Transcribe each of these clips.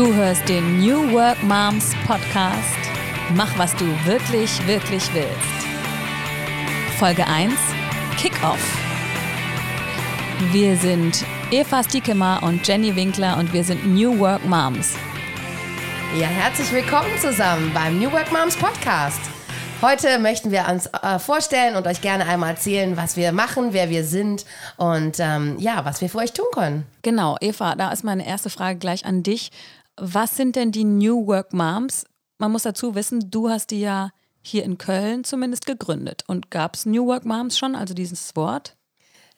Du hörst den New Work Moms Podcast. Mach, was du wirklich, wirklich willst. Folge 1: Kickoff. Wir sind Eva Stiekemar und Jenny Winkler und wir sind New Work Moms. Ja, herzlich willkommen zusammen beim New Work Moms Podcast. Heute möchten wir uns äh, vorstellen und euch gerne einmal erzählen, was wir machen, wer wir sind und ähm, ja, was wir für euch tun können. Genau, Eva, da ist meine erste Frage gleich an dich. Was sind denn die New Work Moms? Man muss dazu wissen, du hast die ja hier in Köln zumindest gegründet. Und gab es New Work Moms schon, also dieses Wort?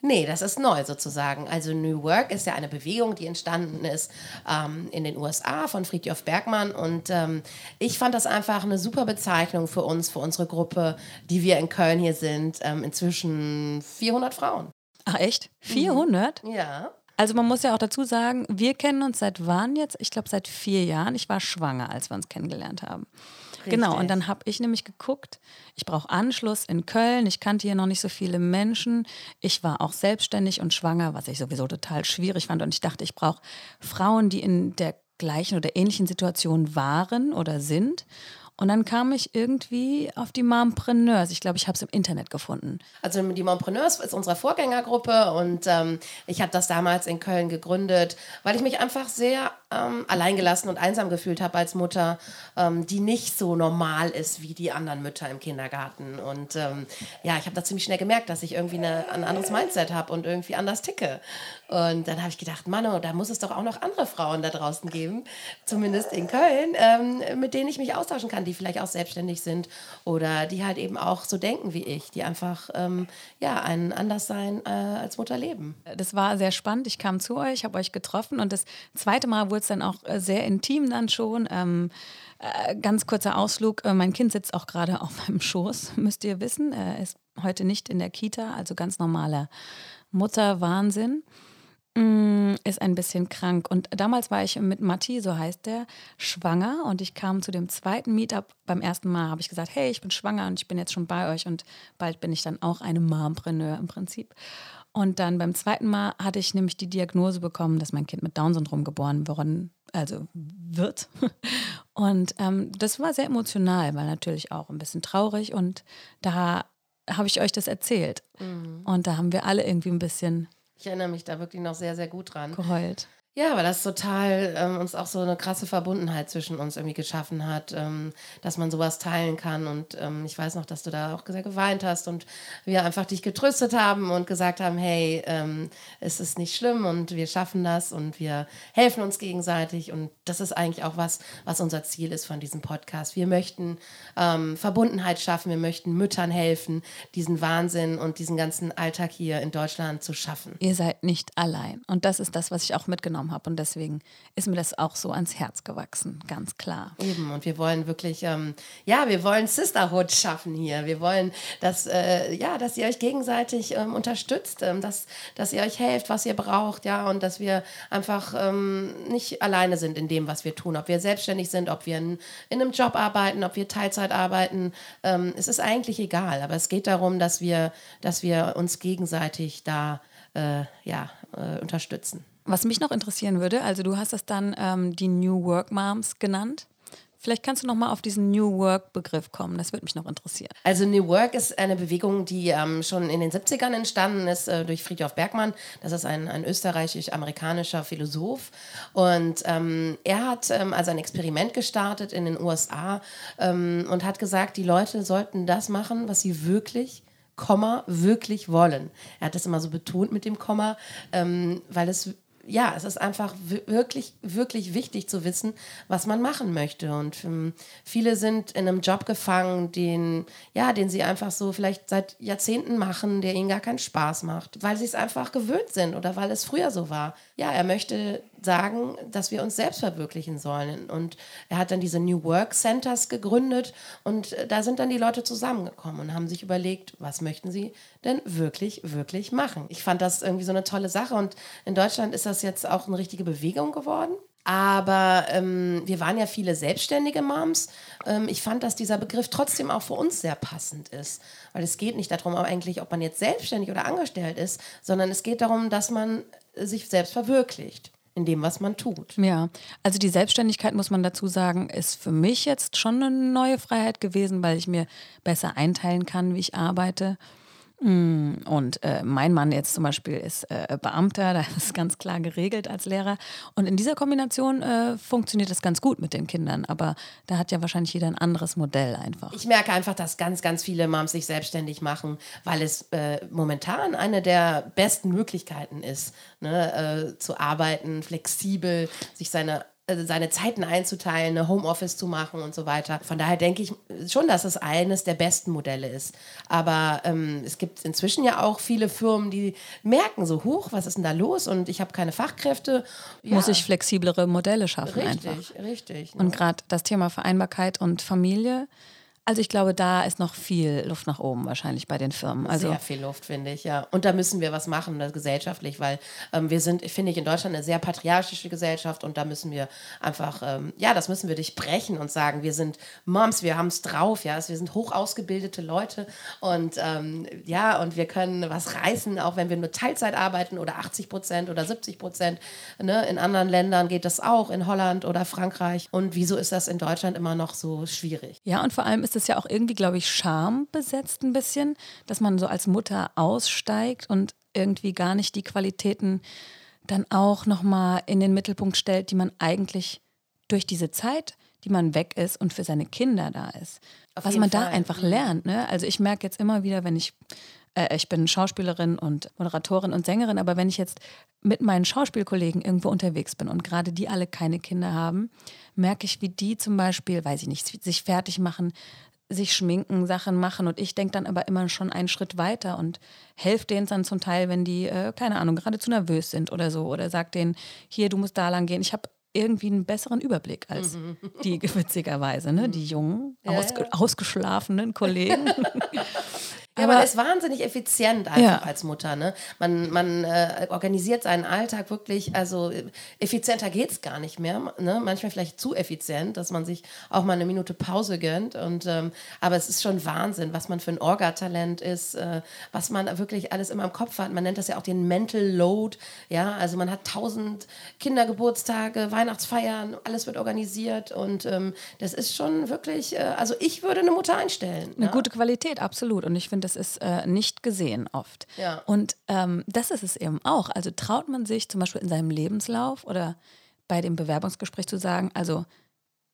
Nee, das ist neu sozusagen. Also New Work ist ja eine Bewegung, die entstanden ist ähm, in den USA von Friedhof Bergmann. Und ähm, ich fand das einfach eine super Bezeichnung für uns, für unsere Gruppe, die wir in Köln hier sind. Ähm, inzwischen 400 Frauen. Ach echt? 400? Mhm. Ja. Also man muss ja auch dazu sagen, wir kennen uns seit wann jetzt? Ich glaube seit vier Jahren. Ich war schwanger, als wir uns kennengelernt haben. Richtig. Genau, und dann habe ich nämlich geguckt, ich brauche Anschluss in Köln. Ich kannte hier noch nicht so viele Menschen. Ich war auch selbstständig und schwanger, was ich sowieso total schwierig fand. Und ich dachte, ich brauche Frauen, die in der gleichen oder ähnlichen Situation waren oder sind und dann kam ich irgendwie auf die Mompreneurs. Ich glaube, ich habe es im Internet gefunden. Also die Mompreneurs ist unsere Vorgängergruppe und ähm, ich habe das damals in Köln gegründet, weil ich mich einfach sehr ähm, alleingelassen und einsam gefühlt habe als Mutter, ähm, die nicht so normal ist wie die anderen Mütter im Kindergarten. Und ähm, ja, ich habe da ziemlich schnell gemerkt, dass ich irgendwie eine, ein anderes Mindset habe und irgendwie anders ticke. Und dann habe ich gedacht, Mann, oh, da muss es doch auch noch andere Frauen da draußen geben, zumindest in Köln, ähm, mit denen ich mich austauschen kann, die vielleicht auch selbstständig sind oder die halt eben auch so denken wie ich, die einfach ähm, ja ein Anderssein äh, als Mutter leben. Das war sehr spannend. Ich kam zu euch, habe euch getroffen und das zweite Mal wurde es dann auch äh, sehr intim dann schon. Ähm, äh, ganz kurzer Ausflug. Äh, mein Kind sitzt auch gerade auf meinem Schoß, müsst ihr wissen. Er ist heute nicht in der Kita, also ganz normaler Mutterwahnsinn. Mm, ist ein bisschen krank. Und damals war ich mit Matti, so heißt der, schwanger. Und ich kam zu dem zweiten Meetup. Beim ersten Mal habe ich gesagt, hey, ich bin schwanger und ich bin jetzt schon bei euch. Und bald bin ich dann auch eine Mompreneur im Prinzip. Und dann beim zweiten Mal hatte ich nämlich die Diagnose bekommen, dass mein Kind mit Down-Syndrom geboren worden, also wird. Und ähm, das war sehr emotional, weil natürlich auch ein bisschen traurig. Und da habe ich euch das erzählt. Mhm. Und da haben wir alle irgendwie ein bisschen ich erinnere mich da wirklich noch sehr, sehr gut dran. Geheult. Ja, weil das total ähm, uns auch so eine krasse Verbundenheit zwischen uns irgendwie geschaffen hat, ähm, dass man sowas teilen kann. Und ähm, ich weiß noch, dass du da auch sehr geweint hast und wir einfach dich getröstet haben und gesagt haben, hey, ähm, es ist nicht schlimm und wir schaffen das und wir helfen uns gegenseitig. Und das ist eigentlich auch was, was unser Ziel ist von diesem Podcast. Wir möchten ähm, Verbundenheit schaffen, wir möchten Müttern helfen, diesen Wahnsinn und diesen ganzen Alltag hier in Deutschland zu schaffen. Ihr seid nicht allein. Und das ist das, was ich auch mitgenommen wahrgenommen habe. Und deswegen ist mir das auch so ans Herz gewachsen, ganz klar. Eben, und wir wollen wirklich, ähm, ja, wir wollen Sisterhood schaffen hier. Wir wollen, dass, äh, ja, dass ihr euch gegenseitig ähm, unterstützt, ähm, dass, dass ihr euch helft, was ihr braucht, ja, und dass wir einfach ähm, nicht alleine sind in dem, was wir tun. Ob wir selbstständig sind, ob wir in, in einem Job arbeiten, ob wir Teilzeit arbeiten, ähm, es ist eigentlich egal. Aber es geht darum, dass wir, dass wir uns gegenseitig da äh, ja, äh, unterstützen. Was mich noch interessieren würde, also du hast das dann ähm, die New Work Moms genannt. Vielleicht kannst du noch mal auf diesen New Work-Begriff kommen. Das würde mich noch interessieren. Also New Work ist eine Bewegung, die ähm, schon in den 70ern entstanden ist äh, durch Friedhof Bergmann. Das ist ein, ein österreichisch-amerikanischer Philosoph. Und ähm, er hat ähm, also ein Experiment gestartet in den USA ähm, und hat gesagt, die Leute sollten das machen, was sie wirklich Komma wirklich wollen. Er hat das immer so betont mit dem Komma, ähm, weil es ja, es ist einfach wirklich, wirklich wichtig zu wissen, was man machen möchte. Und ähm, viele sind in einem Job gefangen, den, ja, den sie einfach so vielleicht seit Jahrzehnten machen, der ihnen gar keinen Spaß macht, weil sie es einfach gewöhnt sind oder weil es früher so war. Ja, er möchte sagen, dass wir uns selbst verwirklichen sollen. Und er hat dann diese New Work Centers gegründet und äh, da sind dann die Leute zusammengekommen und haben sich überlegt, was möchten sie denn wirklich, wirklich machen. Ich fand das irgendwie so eine tolle Sache und in Deutschland ist das jetzt auch eine richtige Bewegung geworden. Aber ähm, wir waren ja viele selbstständige Moms. Ähm, ich fand, dass dieser Begriff trotzdem auch für uns sehr passend ist. Weil es geht nicht darum, eigentlich, ob man jetzt selbstständig oder angestellt ist, sondern es geht darum, dass man sich selbst verwirklicht in dem, was man tut. Ja, also die Selbstständigkeit, muss man dazu sagen, ist für mich jetzt schon eine neue Freiheit gewesen, weil ich mir besser einteilen kann, wie ich arbeite. Mm, und äh, mein Mann jetzt zum Beispiel ist äh, Beamter, da ist es ganz klar geregelt als Lehrer. Und in dieser Kombination äh, funktioniert das ganz gut mit den Kindern. Aber da hat ja wahrscheinlich jeder ein anderes Modell einfach. Ich merke einfach, dass ganz, ganz viele Moms sich selbstständig machen, weil es äh, momentan eine der besten Möglichkeiten ist, ne, äh, zu arbeiten, flexibel, sich seine seine Zeiten einzuteilen, eine Homeoffice zu machen und so weiter. Von daher denke ich schon, dass es eines der besten Modelle ist. Aber ähm, es gibt inzwischen ja auch viele Firmen, die merken so, hoch, was ist denn da los? Und ich habe keine Fachkräfte. Ja. Muss ich flexiblere Modelle schaffen richtig, einfach. Richtig, richtig. Ne? Und gerade das Thema Vereinbarkeit und Familie also ich glaube, da ist noch viel Luft nach oben wahrscheinlich bei den Firmen. Also sehr viel Luft, finde ich, ja. Und da müssen wir was machen, gesellschaftlich, weil ähm, wir sind, finde ich, in Deutschland eine sehr patriarchische Gesellschaft und da müssen wir einfach, ähm, ja, das müssen wir durchbrechen und sagen, wir sind Moms, wir haben es drauf, ja, wir sind hoch ausgebildete Leute und ähm, ja, und wir können was reißen, auch wenn wir nur Teilzeit arbeiten oder 80 Prozent oder 70 Prozent. Ne? In anderen Ländern geht das auch, in Holland oder Frankreich. Und wieso ist das in Deutschland immer noch so schwierig? Ja, und vor allem ist ist es ja auch irgendwie, glaube ich, schambesetzt ein bisschen, dass man so als Mutter aussteigt und irgendwie gar nicht die Qualitäten dann auch nochmal in den Mittelpunkt stellt, die man eigentlich durch diese Zeit, die man weg ist und für seine Kinder da ist. Auf was man Fall. da einfach mhm. lernt. Ne? Also ich merke jetzt immer wieder, wenn ich äh, ich bin Schauspielerin und Moderatorin und Sängerin, aber wenn ich jetzt mit meinen Schauspielkollegen irgendwo unterwegs bin und gerade die alle keine Kinder haben, merke ich, wie die zum Beispiel, weiß ich nicht, sich fertig machen, sich schminken, Sachen machen und ich denke dann aber immer schon einen Schritt weiter und helfe denen dann zum Teil, wenn die, äh, keine Ahnung, gerade zu nervös sind oder so oder sag denen, hier, du musst da lang gehen. Ich habe irgendwie einen besseren Überblick als mhm. die witzigerweise, ne? die jungen, ja, ausge ja. ausgeschlafenen Kollegen. Ja, aber man ist wahnsinnig effizient einfach ja. als Mutter. Ne? Man, man äh, organisiert seinen Alltag wirklich, also effizienter geht es gar nicht mehr. Ne? Manchmal vielleicht zu effizient, dass man sich auch mal eine Minute Pause gönnt. Und, ähm, aber es ist schon Wahnsinn, was man für ein Orga-Talent ist, äh, was man wirklich alles immer im Kopf hat. Man nennt das ja auch den Mental Load. Ja, also man hat tausend Kindergeburtstage, Weihnachtsfeiern, alles wird organisiert. Und ähm, das ist schon wirklich, äh, also ich würde eine Mutter einstellen. Eine ja? gute Qualität, absolut. Und ich finde, das ist äh, nicht gesehen oft. Ja. Und ähm, das ist es eben auch. Also traut man sich zum Beispiel in seinem Lebenslauf oder bei dem Bewerbungsgespräch zu sagen, also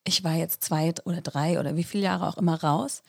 ich war jetzt zwei oder drei oder wie viele Jahre auch immer raus,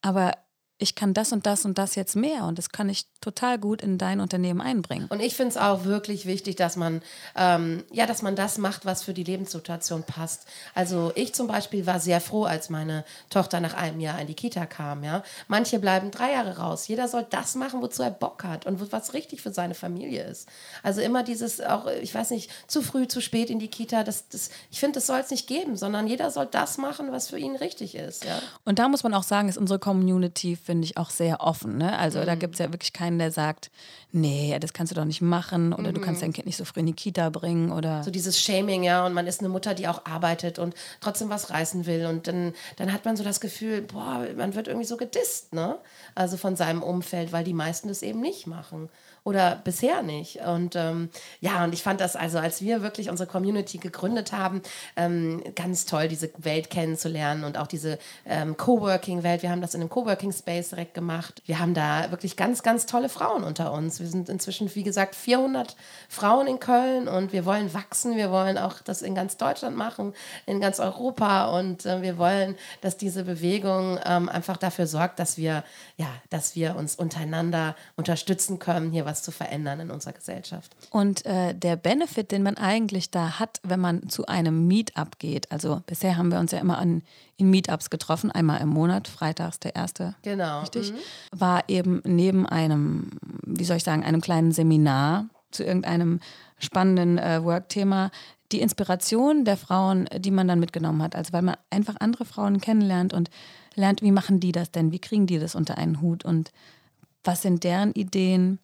aber ich kann das und das und das jetzt mehr und das kann ich total gut in dein Unternehmen einbringen. Und ich finde es auch wirklich wichtig, dass man, ähm, ja, dass man das macht, was für die Lebenssituation passt. Also ich zum Beispiel war sehr froh, als meine Tochter nach einem Jahr in die Kita kam. Ja? Manche bleiben drei Jahre raus. Jeder soll das machen, wozu er Bock hat und was richtig für seine Familie ist. Also immer dieses auch, ich weiß nicht, zu früh, zu spät in die Kita. Das, das, ich finde, das soll es nicht geben, sondern jeder soll das machen, was für ihn richtig ist. Ja? Und da muss man auch sagen, ist unsere Community für finde ich, auch sehr offen. Ne? Also mhm. da gibt es ja wirklich keinen, der sagt, nee, das kannst du doch nicht machen oder mhm. du kannst mhm. dein Kind nicht so früh in die Kita bringen oder. So dieses Shaming, ja, und man ist eine Mutter, die auch arbeitet und trotzdem was reißen will. Und dann, dann hat man so das Gefühl, boah, man wird irgendwie so gedisst, ne? Also von seinem Umfeld, weil die meisten das eben nicht machen oder bisher nicht. Und ähm, ja, und ich fand das also, als wir wirklich unsere Community gegründet haben, ähm, ganz toll, diese Welt kennenzulernen und auch diese ähm, Coworking-Welt. Wir haben das in einem Coworking-Space direkt gemacht. Wir haben da wirklich ganz, ganz tolle Frauen unter uns. Wir sind inzwischen, wie gesagt, 400 Frauen in Köln und wir wollen wachsen. Wir wollen auch das in ganz Deutschland machen, in ganz Europa und äh, wir wollen, dass diese Bewegung ähm, einfach dafür sorgt, dass wir, ja, dass wir uns untereinander unterstützen können, hier was was zu verändern in unserer Gesellschaft. Und äh, der Benefit, den man eigentlich da hat, wenn man zu einem Meetup geht, also bisher haben wir uns ja immer an, in Meetups getroffen, einmal im Monat, freitags der erste, genau. richtig, mhm. war eben neben einem, wie soll ich sagen, einem kleinen Seminar zu irgendeinem spannenden äh, Workthema die Inspiration der Frauen, die man dann mitgenommen hat. Also weil man einfach andere Frauen kennenlernt und lernt, wie machen die das denn, wie kriegen die das unter einen Hut und was sind deren Ideen,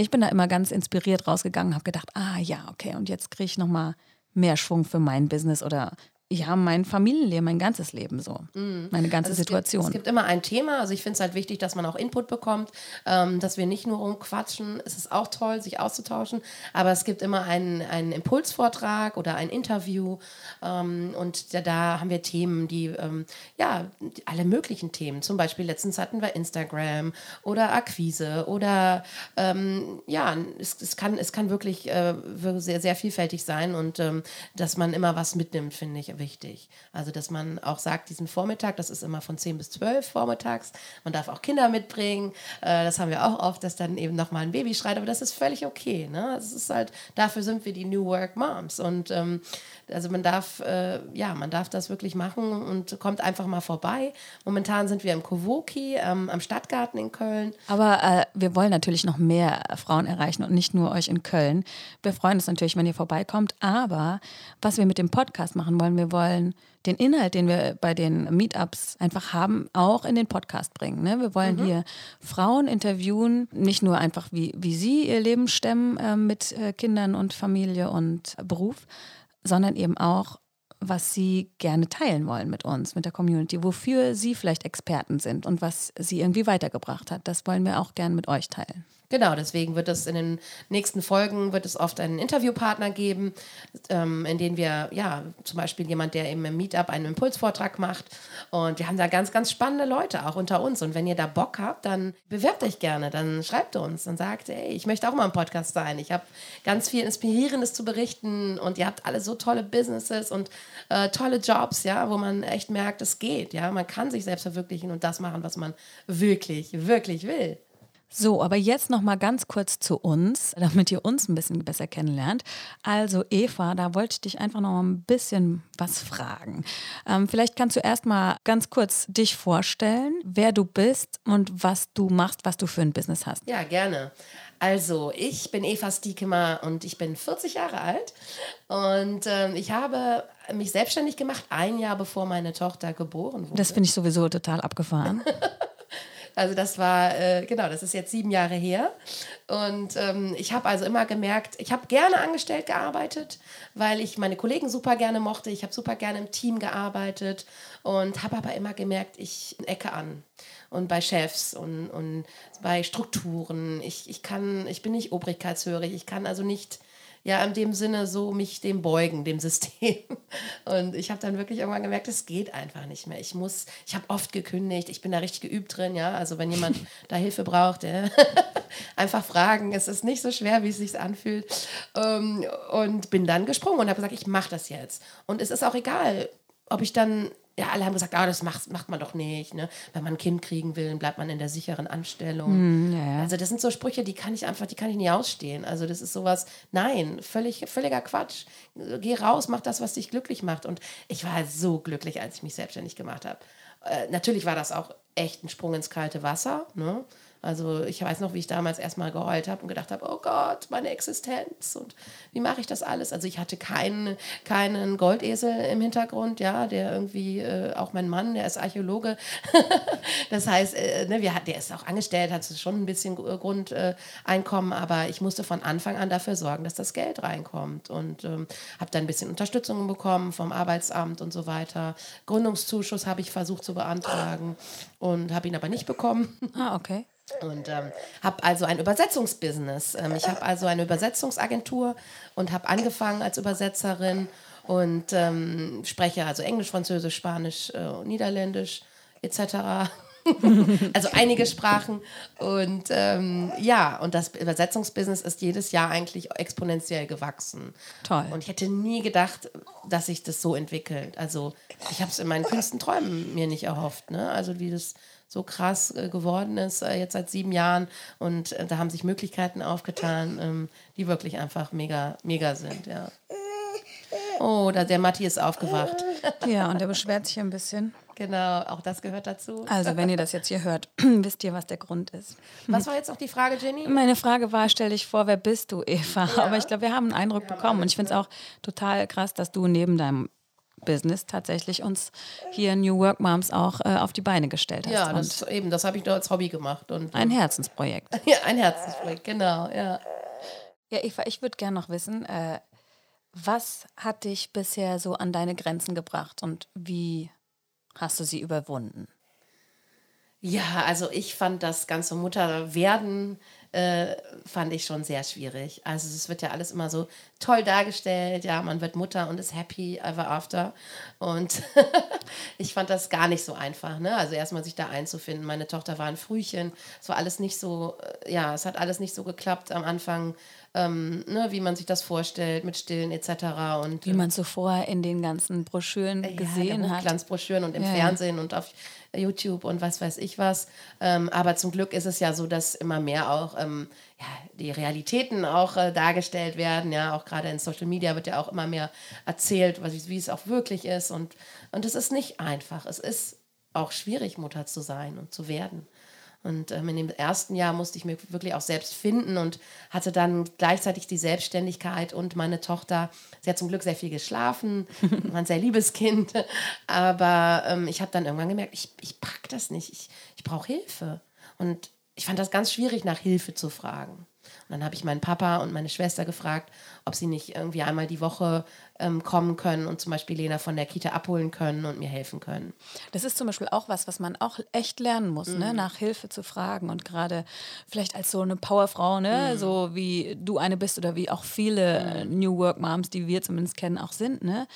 ich bin da immer ganz inspiriert rausgegangen, habe gedacht, ah ja, okay, und jetzt kriege ich nochmal mehr Schwung für mein Business oder ja, mein Familienleben, mein ganzes Leben so, mhm. meine ganze also Situation. Gibt, es gibt immer ein Thema, also ich finde es halt wichtig, dass man auch Input bekommt, ähm, dass wir nicht nur rumquatschen, es ist auch toll, sich auszutauschen, aber es gibt immer einen, einen Impulsvortrag oder ein Interview. Ähm, und da, da, haben wir Themen, die, ähm, ja, alle möglichen Themen, zum Beispiel letztens hatten wir Instagram oder Akquise oder, ähm, ja, es, es, kann, es kann wirklich äh, sehr, sehr vielfältig sein und ähm, dass man immer was mitnimmt, finde ich wichtig. Also, dass man auch sagt, diesen Vormittag, das ist immer von 10 bis 12 vormittags. Man darf auch Kinder mitbringen. Äh, das haben wir auch oft, dass dann eben nochmal ein Baby schreit, aber das ist völlig okay. Ne? Das ist halt, dafür sind wir die New Work Moms. Und ähm, also man darf, äh, ja, man darf das wirklich machen und kommt einfach mal vorbei. Momentan sind wir im Kowoki ähm, am Stadtgarten in Köln. Aber äh, wir wollen natürlich noch mehr Frauen erreichen und nicht nur euch in Köln. Wir freuen uns natürlich, wenn ihr vorbeikommt. Aber was wir mit dem Podcast machen wollen, wir wollen den Inhalt, den wir bei den Meetups einfach haben, auch in den Podcast bringen. Ne? Wir wollen mhm. hier Frauen interviewen, nicht nur einfach, wie, wie sie ihr Leben stemmen äh, mit äh, Kindern und Familie und Beruf, sondern eben auch, was sie gerne teilen wollen mit uns, mit der Community, wofür sie vielleicht Experten sind und was sie irgendwie weitergebracht hat. Das wollen wir auch gerne mit euch teilen. Genau, deswegen wird es in den nächsten Folgen wird es oft einen Interviewpartner geben, ähm, in dem wir, ja, zum Beispiel jemand, der eben im Meetup einen Impulsvortrag macht. Und wir haben da ganz, ganz spannende Leute auch unter uns. Und wenn ihr da Bock habt, dann bewerbt euch gerne, dann schreibt uns und sagt, ey, ich möchte auch mal im Podcast sein. Ich habe ganz viel Inspirierendes zu berichten und ihr habt alle so tolle Businesses und äh, tolle Jobs, ja, wo man echt merkt, es geht, ja. Man kann sich selbst verwirklichen und das machen, was man wirklich, wirklich will. So, aber jetzt noch mal ganz kurz zu uns, damit ihr uns ein bisschen besser kennenlernt. Also Eva, da wollte ich dich einfach noch mal ein bisschen was fragen. Ähm, vielleicht kannst du erst mal ganz kurz dich vorstellen, wer du bist und was du machst, was du für ein Business hast. Ja, gerne. Also, ich bin Eva Stiekemer und ich bin 40 Jahre alt und ähm, ich habe mich selbstständig gemacht, ein Jahr bevor meine Tochter geboren wurde. Das finde ich sowieso total abgefahren. Also das war, äh, genau, das ist jetzt sieben Jahre her. Und ähm, ich habe also immer gemerkt, ich habe gerne angestellt gearbeitet, weil ich meine Kollegen super gerne mochte. Ich habe super gerne im Team gearbeitet und habe aber immer gemerkt, ich ecke an. Und bei Chefs und, und bei Strukturen. Ich, ich kann, ich bin nicht obrigkeitshörig. Ich kann also nicht ja in dem Sinne so mich dem beugen, dem System. Und ich habe dann wirklich irgendwann gemerkt, es geht einfach nicht mehr. Ich muss, ich habe oft gekündigt, ich bin da richtig geübt drin, ja. Also wenn jemand da Hilfe braucht, ja, einfach fragen. Es ist nicht so schwer, wie es sich anfühlt. Ähm, und bin dann gesprungen und habe gesagt, ich mache das jetzt. Und es ist auch egal, ob ich dann ja, alle haben gesagt, ah, das macht, macht man doch nicht. Ne? Wenn man ein Kind kriegen will, bleibt man in der sicheren Anstellung. Mm, ja, ja. Also das sind so Sprüche, die kann ich einfach, die kann ich nie ausstehen. Also das ist sowas, nein, völlig, völliger Quatsch. Geh raus, mach das, was dich glücklich macht. Und ich war so glücklich, als ich mich selbstständig gemacht habe. Äh, natürlich war das auch echt ein Sprung ins kalte Wasser. Ne? Also ich weiß noch, wie ich damals erstmal geheult habe und gedacht habe, oh Gott, meine Existenz und wie mache ich das alles? Also ich hatte keinen, keinen Goldesel im Hintergrund, ja, der irgendwie, äh, auch mein Mann, der ist Archäologe. das heißt, äh, ne, wir, der ist auch angestellt, hat schon ein bisschen Grundeinkommen, äh, aber ich musste von Anfang an dafür sorgen, dass das Geld reinkommt und ähm, habe dann ein bisschen Unterstützung bekommen vom Arbeitsamt und so weiter. Gründungszuschuss habe ich versucht zu beantragen und habe ihn aber nicht bekommen. Ah, okay. Und ähm, habe also ein Übersetzungsbusiness. Ähm, ich habe also eine Übersetzungsagentur und habe angefangen als Übersetzerin und ähm, spreche also Englisch, Französisch, Spanisch, äh, Niederländisch etc. also einige Sprachen. Und ähm, ja, und das Übersetzungsbusiness ist jedes Jahr eigentlich exponentiell gewachsen. Toll. Und ich hätte nie gedacht, dass sich das so entwickelt. Also ich habe es in meinen kühnsten Träumen mir nicht erhofft. Ne? Also wie das so krass äh, geworden ist, äh, jetzt seit sieben Jahren. Und äh, da haben sich Möglichkeiten aufgetan, ähm, die wirklich einfach mega, mega sind, ja. Oh, da, der Matti ist aufgewacht. Ja, und er beschwert sich ein bisschen. Genau, auch das gehört dazu. Also, wenn ihr das jetzt hier hört, wisst ihr, was der Grund ist. Was war jetzt noch die Frage, Jenny? Meine Frage war, stell dich vor, wer bist du, Eva? Ja. Aber ich glaube, wir haben einen Eindruck wir bekommen. Und ich finde es auch total krass, dass du neben deinem Business tatsächlich uns hier New Work Moms auch äh, auf die Beine gestellt hast. Ja, das, eben, das habe ich nur als Hobby gemacht. Und, ein Herzensprojekt. Ja, ein Herzensprojekt, genau, ja. Ja, Eva, ich würde gerne noch wissen, äh, Was hat dich bisher so an deine Grenzen gebracht und wie hast du sie überwunden? Ja, also ich fand das ganze Mutterwerden äh, fand ich schon sehr schwierig. Also es wird ja alles immer so toll dargestellt, ja, man wird Mutter und ist happy ever after. Und ich fand das gar nicht so einfach, ne? Also erstmal sich da einzufinden. Meine Tochter war ein Frühchen, es war alles nicht so, äh, ja, es hat alles nicht so geklappt am Anfang ähm, ne, wie man sich das vorstellt mit Stillen etc. Und, wie man es so vorher in den ganzen Broschüren äh, gesehen ja, hat. Glanzbroschüren und im ja, Fernsehen und auf YouTube und was weiß ich was. Ähm, aber zum Glück ist es ja so, dass immer mehr auch ähm, ja, die Realitäten auch äh, dargestellt werden. Ja, auch gerade in Social Media wird ja auch immer mehr erzählt, was, wie es auch wirklich ist. Und, und es ist nicht einfach. Es ist auch schwierig, Mutter zu sein und zu werden. Und ähm, in dem ersten Jahr musste ich mich wirklich auch selbst finden und hatte dann gleichzeitig die Selbstständigkeit und meine Tochter. Sie hat zum Glück sehr viel geschlafen, war ein sehr liebes Kind. Aber ähm, ich habe dann irgendwann gemerkt, ich, ich pack das nicht. Ich, ich brauche Hilfe. Und ich fand das ganz schwierig, nach Hilfe zu fragen. Und dann habe ich meinen Papa und meine Schwester gefragt, ob sie nicht irgendwie einmal die Woche ähm, kommen können und zum Beispiel Lena von der Kita abholen können und mir helfen können. Das ist zum Beispiel auch was, was man auch echt lernen muss, ne? mhm. ne? nach Hilfe zu fragen und gerade vielleicht als so eine Powerfrau, ne? Mhm. so wie du eine bist oder wie auch viele mhm. New Work Moms, die wir zumindest kennen, auch sind. Ne?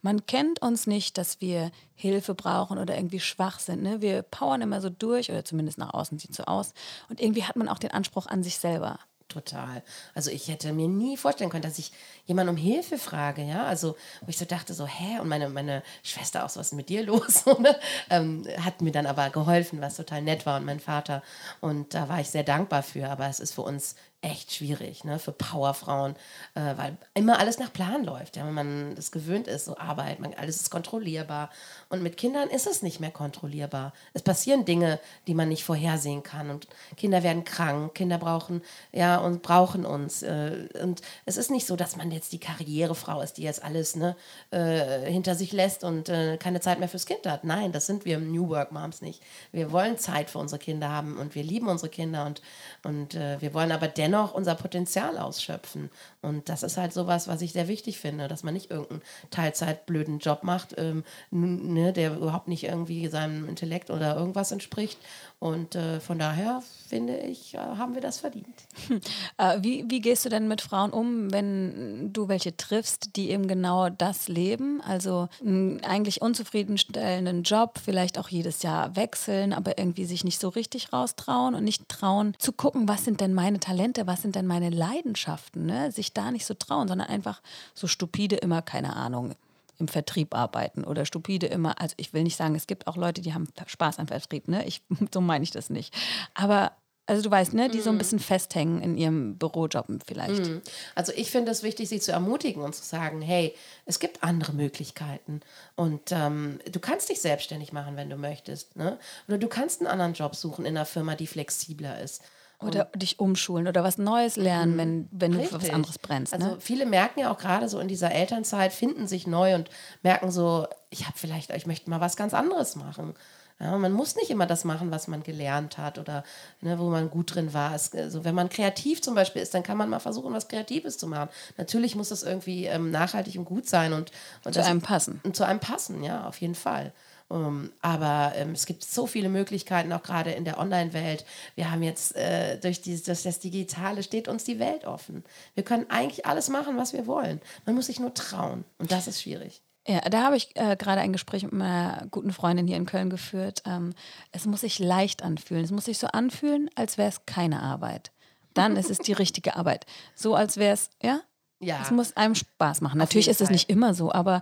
Man kennt uns nicht, dass wir Hilfe brauchen oder irgendwie schwach sind. Ne? Wir powern immer so durch oder zumindest nach außen sieht so aus und irgendwie hat man auch den Anspruch an sich selber total. Also ich hätte mir nie vorstellen können, dass ich jemanden um Hilfe frage, ja. Also wo ich so dachte, so, hä? Und meine, meine Schwester auch, so, was ist mit dir los? ähm, hat mir dann aber geholfen, was total nett war und mein Vater. Und da war ich sehr dankbar für. Aber es ist für uns echt schwierig ne, für Powerfrauen, äh, weil immer alles nach Plan läuft. Ja, wenn man das gewöhnt ist, so Arbeit, man, alles ist kontrollierbar. Und mit Kindern ist es nicht mehr kontrollierbar. Es passieren Dinge, die man nicht vorhersehen kann. Und Kinder werden krank, Kinder brauchen, ja, und brauchen uns. Äh, und es ist nicht so, dass man jetzt die Karrierefrau ist, die jetzt alles ne, äh, hinter sich lässt und äh, keine Zeit mehr fürs Kind hat. Nein, das sind wir New Work Moms nicht. Wir wollen Zeit für unsere Kinder haben und wir lieben unsere Kinder und, und äh, wir wollen aber dennoch dennoch unser Potenzial ausschöpfen. Und das ist halt sowas, was ich sehr wichtig finde, dass man nicht irgendeinen Teilzeitblöden Job macht, ähm, ne, der überhaupt nicht irgendwie seinem Intellekt oder irgendwas entspricht. Und äh, von daher finde ich, äh, haben wir das verdient. Hm. Äh, wie, wie gehst du denn mit Frauen um, wenn du welche triffst, die eben genau das leben? Also einen eigentlich unzufriedenstellenden Job, vielleicht auch jedes Jahr wechseln, aber irgendwie sich nicht so richtig raustrauen und nicht trauen zu gucken, was sind denn meine Talente, was sind denn meine Leidenschaften, ne? sich da nicht so trauen, sondern einfach so stupide immer, keine Ahnung, im Vertrieb arbeiten oder stupide immer. Also ich will nicht sagen, es gibt auch Leute, die haben Spaß am Vertrieb, ne? Ich, so meine ich das nicht. Aber also du weißt, ne, die so ein mhm. bisschen festhängen in ihrem Bürojob vielleicht. Mhm. Also ich finde es wichtig, sie zu ermutigen und zu sagen, hey, es gibt andere Möglichkeiten und ähm, du kannst dich selbstständig machen, wenn du möchtest, ne? Oder du kannst einen anderen Job suchen in einer Firma, die flexibler ist. Oder dich umschulen oder was Neues lernen, mhm. wenn, wenn du für was anderes brennst. Ne? Also viele merken ja auch gerade so in dieser Elternzeit, finden sich neu und merken so, ich habe vielleicht, ich möchte mal was ganz anderes machen. Ja, man muss nicht immer das machen, was man gelernt hat oder ne, wo man gut drin war. Es, also wenn man kreativ zum Beispiel ist, dann kann man mal versuchen, was Kreatives zu machen. Natürlich muss das irgendwie ähm, nachhaltig und gut sein und, und zu das, einem passen. Und zu einem passen, ja, auf jeden Fall. Um, ähm, aber ähm, es gibt so viele Möglichkeiten, auch gerade in der Online-Welt. Wir haben jetzt äh, durch, die, durch das Digitale steht uns die Welt offen. Wir können eigentlich alles machen, was wir wollen. Man muss sich nur trauen. Und das ist schwierig. Ja, da habe ich äh, gerade ein Gespräch mit meiner guten Freundin hier in Köln geführt. Ähm, es muss sich leicht anfühlen. Es muss sich so anfühlen, als wäre es keine Arbeit. Dann ist es die richtige Arbeit. So als wäre es, ja? Ja. Es muss einem Spaß machen. Natürlich ist es nicht immer so, aber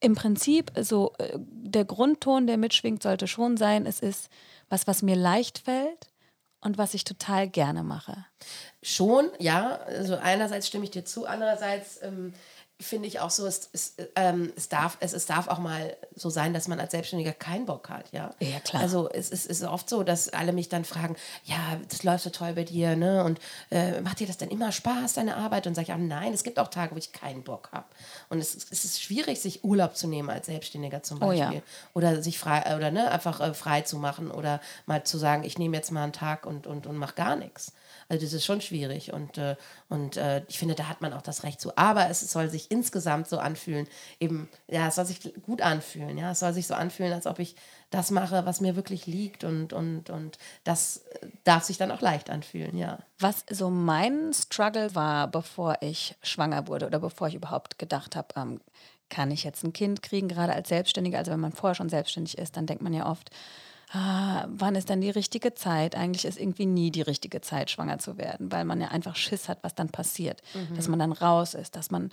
im Prinzip so äh, der Grundton, der mitschwingt, sollte schon sein, es ist was, was mir leicht fällt und was ich total gerne mache. Schon, ja. Also einerseits stimme ich dir zu, andererseits ähm, finde ich auch so, es, es, ähm, es, darf, es, es darf auch mal so sein, dass man als Selbstständiger keinen Bock hat, ja. Ja, klar. Also es, es ist oft so, dass alle mich dann fragen, ja, das läuft so toll bei dir, ne? Und äh, macht dir das denn immer Spaß, deine Arbeit? Und sage ich, ja, nein, es gibt auch Tage, wo ich keinen Bock habe. Und es, es ist schwierig, sich Urlaub zu nehmen als Selbstständiger zum Beispiel. Oh, ja. Oder sich frei, oder ne, einfach äh, frei zu machen oder mal zu sagen, ich nehme jetzt mal einen Tag und, und, und mache gar nichts. Also das ist schon schwierig und, äh, und äh, ich finde, da hat man auch das Recht zu. Aber es soll sich insgesamt so anfühlen. Eben, ja, es soll sich gut anfühlen, ja. Es soll sich so anfühlen, als ob ich das mache, was mir wirklich liegt und, und, und das darf sich dann auch leicht anfühlen, ja. Was so mein Struggle war, bevor ich schwanger wurde oder bevor ich überhaupt gedacht habe, ähm, kann ich jetzt ein Kind kriegen, gerade als Selbstständiger. Also wenn man vorher schon selbstständig ist, dann denkt man ja oft, ah, wann ist dann die richtige Zeit? Eigentlich ist irgendwie nie die richtige Zeit, schwanger zu werden, weil man ja einfach Schiss hat, was dann passiert. Mhm. Dass man dann raus ist, dass man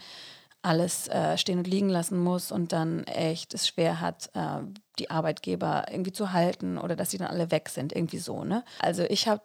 alles äh, stehen und liegen lassen muss und dann echt es schwer hat, äh, die Arbeitgeber irgendwie zu halten oder dass sie dann alle weg sind, irgendwie so. Ne? Also ich habe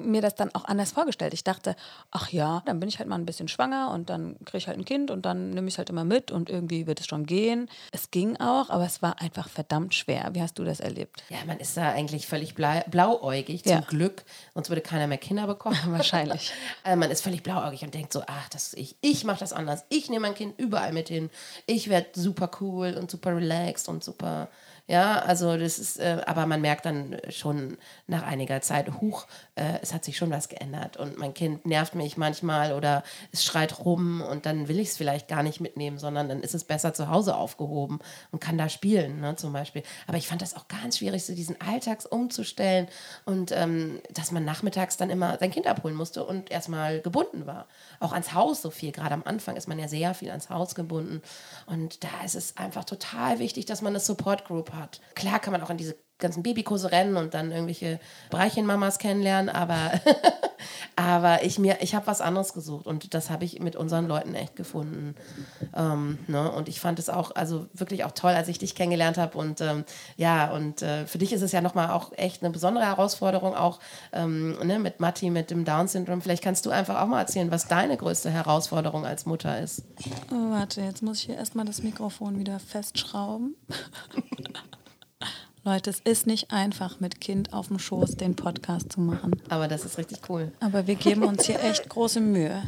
mir das dann auch anders vorgestellt. Ich dachte, ach ja, dann bin ich halt mal ein bisschen schwanger und dann kriege ich halt ein Kind und dann nehme ich es halt immer mit und irgendwie wird es schon gehen. Es ging auch, aber es war einfach verdammt schwer. Wie hast du das erlebt? Ja, man ist da eigentlich völlig blauäugig, zum ja. Glück. Sonst würde keiner mehr Kinder bekommen. Wahrscheinlich. also man ist völlig blauäugig und denkt so, ach, das ich, ich mache das anders. Ich nehme mein Kind überall mit hin. Ich werde super cool und super relaxed und super ja, also das ist, äh, aber man merkt dann schon nach einiger Zeit, huch, äh, es hat sich schon was geändert und mein Kind nervt mich manchmal oder es schreit rum und dann will ich es vielleicht gar nicht mitnehmen, sondern dann ist es besser zu Hause aufgehoben und kann da spielen, ne, zum Beispiel. Aber ich fand das auch ganz schwierig, so diesen Alltags umzustellen und ähm, dass man nachmittags dann immer sein Kind abholen musste und erstmal gebunden war. Auch ans Haus so viel. Gerade am Anfang ist man ja sehr viel ans Haus gebunden und da ist es einfach total wichtig, dass man eine Support Group hat hat. Klar kann man auch in diese ganzen Babykurse rennen und dann irgendwelche Breichenmamas kennenlernen, aber, aber ich, ich habe was anderes gesucht und das habe ich mit unseren Leuten echt gefunden. Ähm, ne? Und ich fand es auch, also wirklich auch toll, als ich dich kennengelernt habe und ähm, ja, und äh, für dich ist es ja nochmal auch echt eine besondere Herausforderung, auch ähm, ne, mit Matti, mit dem Down-Syndrom. Vielleicht kannst du einfach auch mal erzählen, was deine größte Herausforderung als Mutter ist. Oh, warte, jetzt muss ich hier erstmal das Mikrofon wieder festschrauben. Leute, es ist nicht einfach, mit Kind auf dem Schoß den Podcast zu machen. Aber das ist richtig cool. Aber wir geben uns hier echt große Mühe.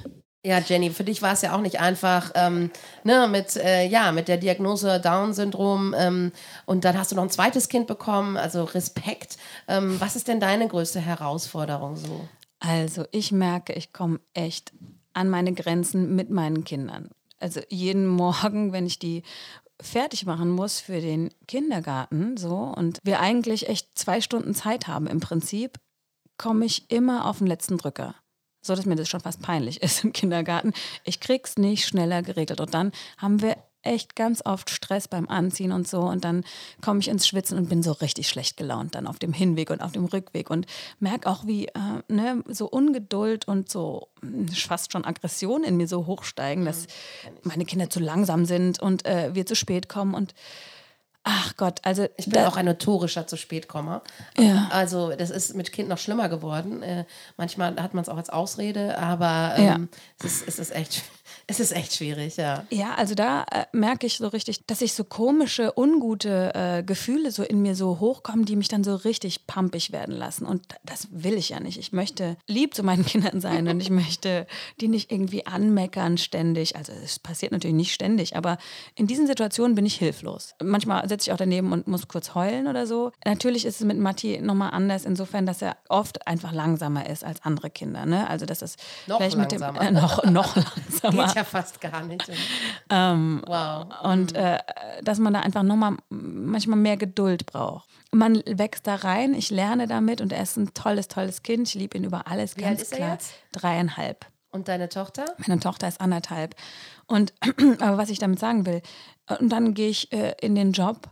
Ja, Jenny, für dich war es ja auch nicht einfach, ähm, ne, mit, äh, ja, mit der Diagnose Down-Syndrom ähm, und dann hast du noch ein zweites Kind bekommen, also Respekt. Ähm, was ist denn deine größte Herausforderung so? Also ich merke, ich komme echt an meine Grenzen mit meinen Kindern. Also jeden Morgen, wenn ich die fertig machen muss für den Kindergarten, so und wir eigentlich echt zwei Stunden Zeit haben im Prinzip, komme ich immer auf den letzten Drücker. So dass mir das schon fast peinlich ist im Kindergarten. Ich krieg's nicht schneller geregelt. Und dann haben wir echt ganz oft Stress beim Anziehen und so. Und dann komme ich ins Schwitzen und bin so richtig schlecht gelaunt dann auf dem Hinweg und auf dem Rückweg und merke auch, wie äh, ne, so Ungeduld und so hm, fast schon Aggression in mir so hochsteigen, dass mhm. meine Kinder zu langsam sind und äh, wir zu spät kommen und Ach Gott, also ich bin auch ein notorischer zu spät Kommer. Ja. Also das ist mit Kind noch schlimmer geworden. Äh, manchmal hat man es auch als Ausrede, aber ähm, ja. es, ist, es ist echt es ist echt schwierig, ja. Ja, also da äh, merke ich so richtig, dass ich so komische, ungute äh, Gefühle so in mir so hochkommen, die mich dann so richtig pumpig werden lassen. Und das will ich ja nicht. Ich möchte lieb zu meinen Kindern sein und ich möchte die nicht irgendwie anmeckern ständig. Also es passiert natürlich nicht ständig, aber in diesen Situationen bin ich hilflos. Manchmal sitze ich auch daneben und muss kurz heulen oder so. Natürlich ist es mit Matti nochmal anders, insofern, dass er oft einfach langsamer ist als andere Kinder. Ne? Also das ist noch vielleicht langsamer. mit dem äh, noch, noch langsamer ja fast gar nicht. ähm, wow. Und mhm. äh, dass man da einfach nochmal manchmal mehr Geduld braucht. Man wächst da rein, ich lerne damit und er ist ein tolles, tolles Kind. Ich liebe ihn über alles, Wie ganz klar. Jetzt? Dreieinhalb. Und deine Tochter? Meine Tochter ist anderthalb. Und aber was ich damit sagen will, und dann gehe ich äh, in den Job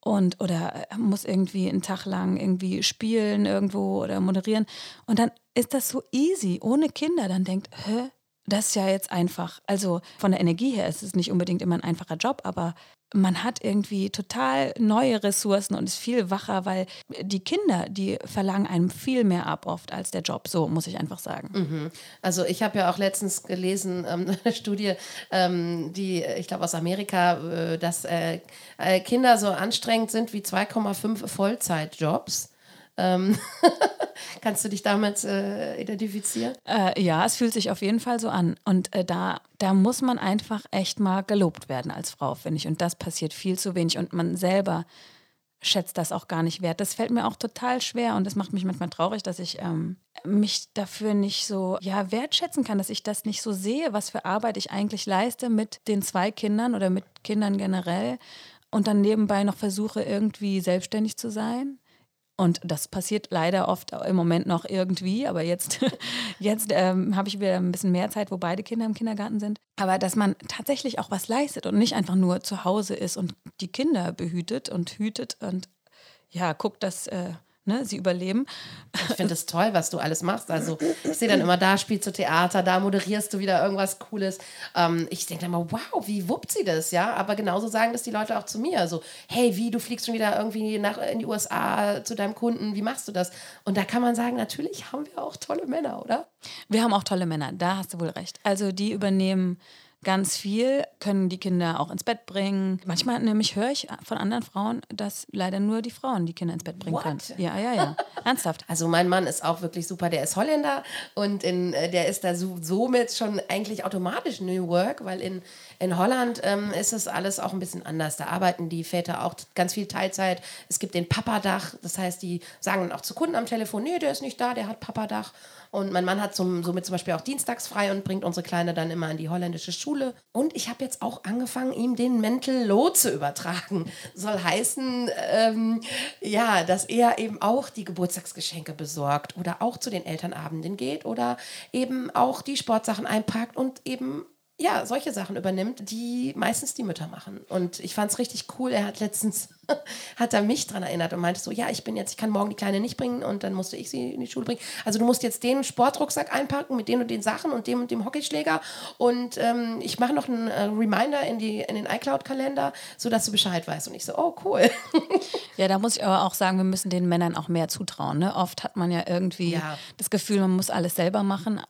und oder äh, muss irgendwie einen Tag lang irgendwie spielen irgendwo oder moderieren und dann ist das so easy ohne Kinder dann denkt hä das ist ja jetzt einfach, also von der Energie her ist es nicht unbedingt immer ein einfacher Job, aber man hat irgendwie total neue Ressourcen und ist viel wacher, weil die Kinder, die verlangen einem viel mehr ab oft als der Job. So muss ich einfach sagen. Mhm. Also ich habe ja auch letztens gelesen, ähm, eine Studie, ähm, die, ich glaube aus Amerika, äh, dass äh, äh Kinder so anstrengend sind wie 2,5 Vollzeitjobs. Ähm Kannst du dich damit äh, identifizieren? Äh, ja, es fühlt sich auf jeden Fall so an. Und äh, da, da muss man einfach echt mal gelobt werden als Frau, finde ich. Und das passiert viel zu wenig. Und man selber schätzt das auch gar nicht wert. Das fällt mir auch total schwer und das macht mich manchmal traurig, dass ich ähm, mich dafür nicht so ja, wertschätzen kann, dass ich das nicht so sehe, was für Arbeit ich eigentlich leiste mit den zwei Kindern oder mit Kindern generell und dann nebenbei noch versuche, irgendwie selbstständig zu sein. Und das passiert leider oft im Moment noch irgendwie, aber jetzt, jetzt ähm, habe ich wieder ein bisschen mehr Zeit, wo beide Kinder im Kindergarten sind. Aber dass man tatsächlich auch was leistet und nicht einfach nur zu Hause ist und die Kinder behütet und hütet und ja, guckt, dass äh, ne, sie überleben. Ich finde es toll, was du alles machst. Also ich sehe dann immer, da spielst du Theater, da moderierst du wieder irgendwas Cooles. Ähm, ich denke dann immer, wow, wie wuppt sie das, ja? Aber genauso sagen das die Leute auch zu mir. So, hey, wie, du fliegst schon wieder irgendwie nach, in die USA zu deinem Kunden, wie machst du das? Und da kann man sagen, natürlich haben wir auch tolle Männer, oder? Wir haben auch tolle Männer, da hast du wohl recht. Also die übernehmen ganz viel, können die Kinder auch ins Bett bringen. Manchmal nämlich höre ich von anderen Frauen, dass leider nur die Frauen die Kinder ins Bett bringen What? können. Ja, ja, ja. Ernsthaft. Also mein Mann ist auch wirklich super, der ist Holländer und in, äh, der ist da so, somit schon eigentlich automatisch New Work, weil in, in Holland ähm, ist es alles auch ein bisschen anders. Da arbeiten die Väter auch ganz viel Teilzeit. Es gibt den Papadach, das heißt, die sagen dann auch zu Kunden am Telefon, nee, der ist nicht da, der hat Papadach. Und mein Mann hat zum, somit zum Beispiel auch dienstags frei und bringt unsere Kleine dann immer in die holländische Schule. Und ich habe jetzt auch angefangen, ihm den Mental Load zu übertragen. Soll heißen, ähm, ja, dass er eben auch die Geburtstagsgeschenke besorgt oder auch zu den Elternabenden geht oder eben auch die Sportsachen einpackt und eben ja, solche Sachen übernimmt, die meistens die Mütter machen. Und ich fand es richtig cool. Er hat letztens, hat er mich daran erinnert und meinte so, ja, ich bin jetzt, ich kann morgen die Kleine nicht bringen und dann musste ich sie in die Schule bringen. Also du musst jetzt den Sportrucksack einpacken mit den und den Sachen und dem und dem Hockeyschläger und ähm, ich mache noch einen äh, Reminder in, die, in den iCloud-Kalender, sodass du Bescheid weißt. Und ich so, oh, cool. ja, da muss ich aber auch sagen, wir müssen den Männern auch mehr zutrauen. Ne? Oft hat man ja irgendwie ja. das Gefühl, man muss alles selber machen.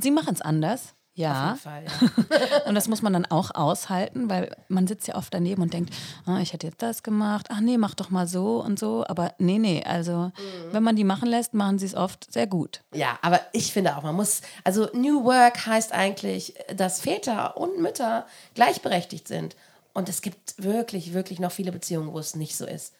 Sie machen es anders. Ja. Fall, ja. und das muss man dann auch aushalten, weil man sitzt ja oft daneben und denkt, oh, ich hätte jetzt das gemacht, ach nee, mach doch mal so und so. Aber nee, nee, also mhm. wenn man die machen lässt, machen sie es oft sehr gut. Ja, aber ich finde auch, man muss, also New Work heißt eigentlich, dass Väter und Mütter gleichberechtigt sind. Und es gibt wirklich, wirklich noch viele Beziehungen, wo es nicht so ist.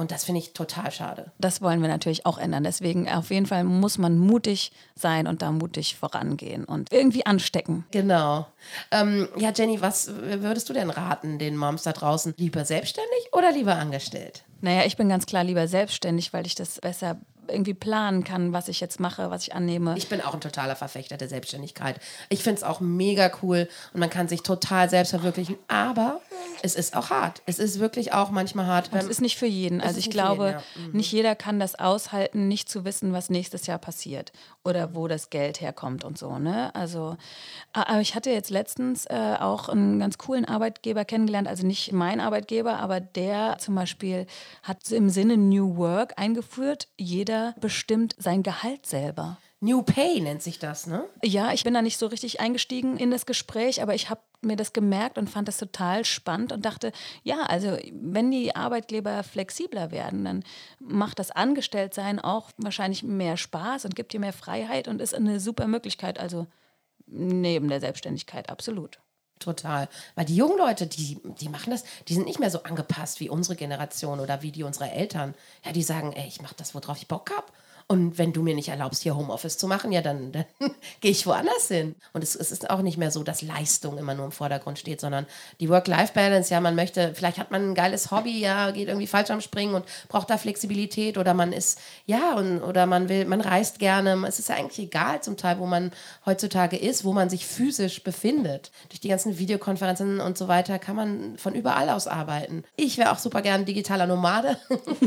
Und das finde ich total schade. Das wollen wir natürlich auch ändern. Deswegen auf jeden Fall muss man mutig sein und da mutig vorangehen und irgendwie anstecken. Genau. Ähm, ja, Jenny, was würdest du denn raten den Moms da draußen? Lieber selbstständig oder lieber angestellt? Naja, ich bin ganz klar lieber selbstständig, weil ich das besser irgendwie planen kann, was ich jetzt mache, was ich annehme. Ich bin auch ein totaler Verfechter der Selbstständigkeit. Ich finde es auch mega cool und man kann sich total selbst verwirklichen, aber es ist auch hart. Es ist wirklich auch manchmal hart. Es ist nicht für jeden. Also ich glaube, jeden, ja. mhm. nicht jeder kann das aushalten, nicht zu wissen, was nächstes Jahr passiert oder wo das Geld herkommt und so. Ne? Also, aber ich hatte jetzt letztens äh, auch einen ganz coolen Arbeitgeber kennengelernt, also nicht mein Arbeitgeber, aber der zum Beispiel hat im Sinne New Work eingeführt. Jeder bestimmt sein Gehalt selber. New Pay nennt sich das, ne? Ja, ich bin da nicht so richtig eingestiegen in das Gespräch, aber ich habe mir das gemerkt und fand das total spannend und dachte, ja, also wenn die Arbeitgeber flexibler werden, dann macht das Angestelltsein auch wahrscheinlich mehr Spaß und gibt dir mehr Freiheit und ist eine super Möglichkeit, also neben der Selbstständigkeit, absolut. Total. Weil die jungen Leute, die, die machen das, die sind nicht mehr so angepasst wie unsere Generation oder wie die unserer Eltern. Ja, die sagen, ey, ich mache das, worauf ich Bock habe. Und wenn du mir nicht erlaubst, hier Homeoffice zu machen, ja, dann, dann gehe ich woanders hin. Und es, es, ist auch nicht mehr so, dass Leistung immer nur im Vordergrund steht, sondern die Work-Life-Balance, ja, man möchte, vielleicht hat man ein geiles Hobby, ja, geht irgendwie falsch am Springen und braucht da Flexibilität oder man ist, ja, und, oder man will, man reist gerne. Es ist ja eigentlich egal zum Teil, wo man heutzutage ist, wo man sich physisch befindet. Durch die ganzen Videokonferenzen und so weiter kann man von überall aus arbeiten. Ich wäre auch super gern digitaler Nomade.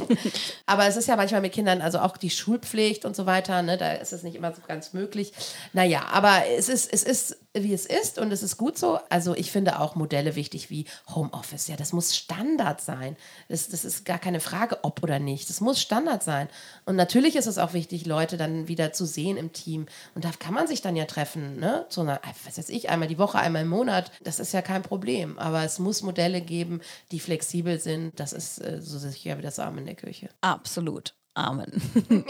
Aber es ist ja manchmal mit Kindern, also auch die Schulpflicht, Schulpflicht und so weiter, ne, da ist es nicht immer so ganz möglich. Naja, aber es ist, es ist, wie es ist und es ist gut so. Also ich finde auch Modelle wichtig wie Homeoffice. Ja, das muss Standard sein. Das, das ist gar keine Frage, ob oder nicht. Das muss Standard sein. Und natürlich ist es auch wichtig, Leute dann wieder zu sehen im Team. Und da kann man sich dann ja treffen, ne? So einer, was weiß ich, einmal die Woche, einmal im Monat. Das ist ja kein Problem. Aber es muss Modelle geben, die flexibel sind. Das ist äh, so sicher wie das Arm in der Kirche. Absolut. Amen.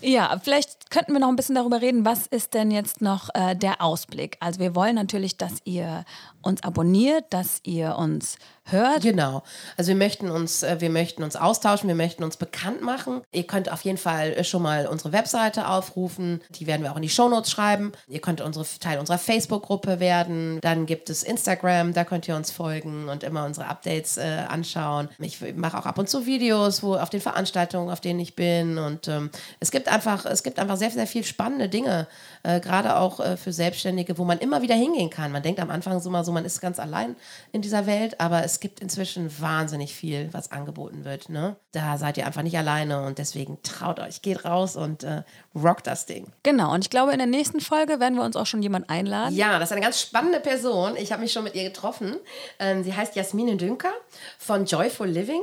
ja, vielleicht könnten wir noch ein bisschen darüber reden, was ist denn jetzt noch äh, der Ausblick? Also wir wollen natürlich, dass ihr uns abonniert, dass ihr uns hört. Genau. Also wir möchten uns, äh, wir möchten uns austauschen, wir möchten uns bekannt machen. Ihr könnt auf jeden Fall äh, schon mal unsere Webseite aufrufen. Die werden wir auch in die Shownotes schreiben. Ihr könnt unsere, Teil unserer Facebook-Gruppe werden. Dann gibt es Instagram, da könnt ihr uns folgen und immer unsere Updates äh, anschauen. Ich mache auch ab und zu Videos, wo auf den Veranstaltungen, auf denen ich bin. Und ähm, es gibt einfach, es gibt einfach sehr, sehr viel spannende Dinge, äh, gerade auch äh, für Selbstständige, wo man immer wieder hingehen kann. Man denkt am Anfang so mal so, man ist ganz allein in dieser Welt, aber es gibt inzwischen wahnsinnig viel, was angeboten wird. Ne? Da seid ihr einfach nicht alleine und deswegen traut euch, geht raus und äh, rockt das Ding. Genau, und ich glaube, in der nächsten Folge werden wir uns auch schon jemand einladen. Ja, das ist eine ganz spannende Person. Ich habe mich schon mit ihr getroffen. Ähm, sie heißt Jasmine Dünker von Joyful Living.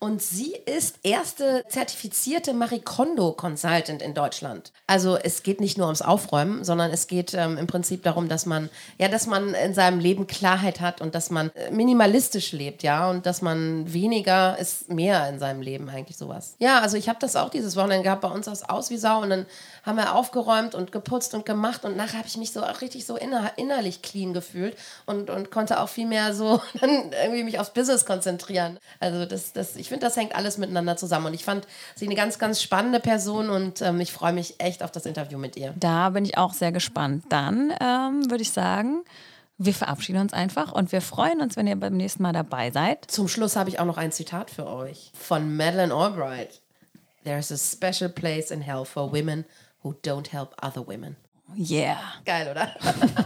Und sie ist erste zertifizierte Marie Kondo Consultant in Deutschland. Also es geht nicht nur ums Aufräumen, sondern es geht ähm, im Prinzip darum, dass man, ja, dass man in seinem Leben Klarheit hat und dass man äh, minimalistisch lebt, ja, und dass man weniger ist mehr in seinem Leben eigentlich sowas. Ja, also ich habe das auch dieses Wochenende gehabt bei uns aus aus wie Sau und dann haben wir aufgeräumt und geputzt und gemacht und nachher habe ich mich so auch richtig so inner, innerlich clean gefühlt und, und konnte auch viel mehr so dann irgendwie mich aufs Business konzentrieren. Also das, das, ich finde, das hängt alles miteinander zusammen und ich fand sie eine ganz, ganz spannende Person und ähm, ich freue mich echt auf das Interview mit ihr. Da bin ich auch sehr gespannt. Dann ähm, würde ich sagen, wir verabschieden uns einfach und wir freuen uns, wenn ihr beim nächsten Mal dabei seid. Zum Schluss habe ich auch noch ein Zitat für euch von Madeleine Albright. There's a special place in hell for women who don't help other women. Yeah. Geil, oder?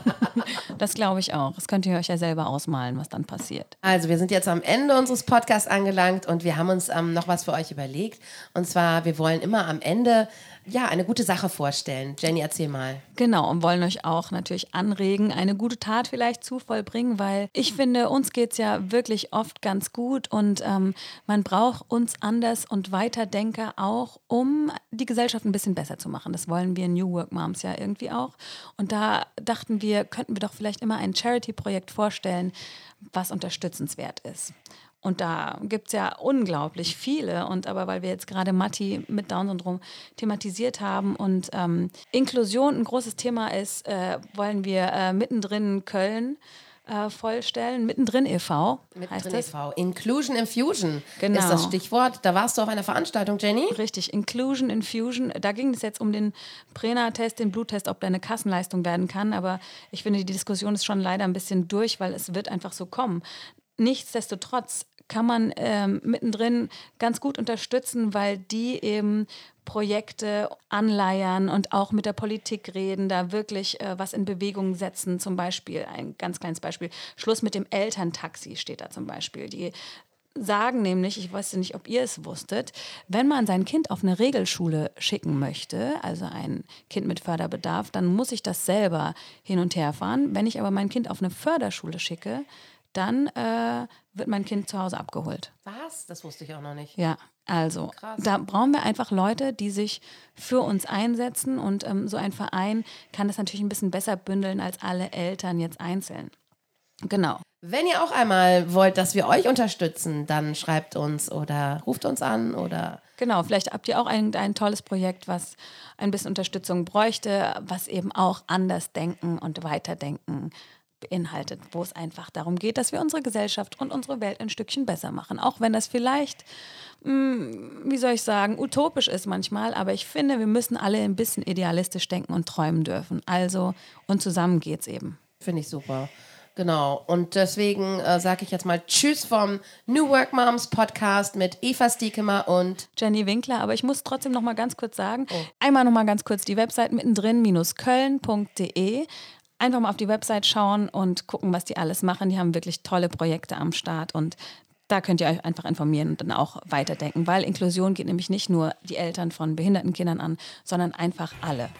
das glaube ich auch. Das könnt ihr euch ja selber ausmalen, was dann passiert. Also, wir sind jetzt am Ende unseres Podcasts angelangt und wir haben uns ähm, noch was für euch überlegt. Und zwar, wir wollen immer am Ende ja, eine gute Sache vorstellen. Jenny, erzähl mal. Genau, und wollen euch auch natürlich anregen, eine gute Tat vielleicht zu vollbringen, weil ich finde, uns geht es ja wirklich oft ganz gut und ähm, man braucht uns anders und Weiterdenker auch, um die Gesellschaft ein bisschen besser zu machen. Das wollen wir New Work Moms ja irgendwie auch. Und da dachten wir, könnten wir doch vielleicht immer ein Charity-Projekt vorstellen, was unterstützenswert ist. Und da gibt es ja unglaublich viele. Und aber weil wir jetzt gerade Matti mit Down-Syndrom thematisiert haben und ähm, Inklusion ein großes Thema ist, äh, wollen wir äh, mittendrin Köln äh, vollstellen. Mittendrin e.V. Mittendrin e.V. Inclusion Infusion genau. ist das Stichwort. Da warst du auf einer Veranstaltung, Jenny? Richtig, Inclusion Infusion. Da ging es jetzt um den Prena-Test, den Bluttest, ob der eine Kassenleistung werden kann. Aber ich finde, die Diskussion ist schon leider ein bisschen durch, weil es wird einfach so kommen. Nichtsdestotrotz kann man ähm, mittendrin ganz gut unterstützen, weil die eben Projekte anleiern und auch mit der Politik reden, da wirklich äh, was in Bewegung setzen. Zum Beispiel, ein ganz kleines Beispiel, Schluss mit dem Elterntaxi steht da zum Beispiel. Die sagen nämlich, ich weiß nicht, ob ihr es wusstet, wenn man sein Kind auf eine Regelschule schicken möchte, also ein Kind mit Förderbedarf, dann muss ich das selber hin und her fahren. Wenn ich aber mein Kind auf eine Förderschule schicke, dann äh, wird mein Kind zu Hause abgeholt. Was? Das wusste ich auch noch nicht. Ja, also Krass. da brauchen wir einfach Leute, die sich für uns einsetzen und ähm, so ein Verein kann das natürlich ein bisschen besser bündeln als alle Eltern jetzt einzeln. Genau. Wenn ihr auch einmal wollt, dass wir euch unterstützen, dann schreibt uns oder ruft uns an oder. Genau, vielleicht habt ihr auch ein, ein tolles Projekt, was ein bisschen Unterstützung bräuchte, was eben auch anders denken und weiterdenken beinhaltet, wo es einfach darum geht, dass wir unsere Gesellschaft und unsere Welt ein Stückchen besser machen. Auch wenn das vielleicht, mh, mm, wie soll ich sagen, utopisch ist manchmal, aber ich finde, wir müssen alle ein bisschen idealistisch denken und träumen dürfen. Also, und zusammen geht's eben. Finde ich super. Genau. Und deswegen äh, sage ich jetzt mal Tschüss vom New Work Moms Podcast mit Eva Stiekemer und Jenny Winkler. Aber ich muss trotzdem noch mal ganz kurz sagen: oh. einmal noch mal ganz kurz die Website mittendrin-köln.de einfach mal auf die Website schauen und gucken, was die alles machen. Die haben wirklich tolle Projekte am Start und da könnt ihr euch einfach informieren und dann auch weiterdenken, weil Inklusion geht nämlich nicht nur die Eltern von behinderten Kindern an, sondern einfach alle.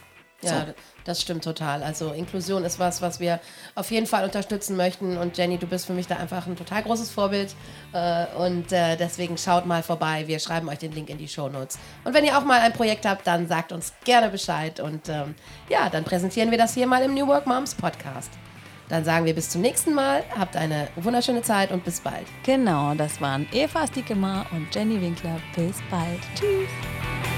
Ja, so. Das stimmt total. Also Inklusion ist was, was wir auf jeden Fall unterstützen möchten. Und Jenny, du bist für mich da einfach ein total großes Vorbild. Äh, und äh, deswegen schaut mal vorbei. Wir schreiben euch den Link in die Show Notes. Und wenn ihr auch mal ein Projekt habt, dann sagt uns gerne Bescheid. Und ähm, ja, dann präsentieren wir das hier mal im New Work Moms Podcast. Dann sagen wir bis zum nächsten Mal. Habt eine wunderschöne Zeit und bis bald. Genau, das waren Eva Stiekemar und Jenny Winkler. Bis bald. Tschüss.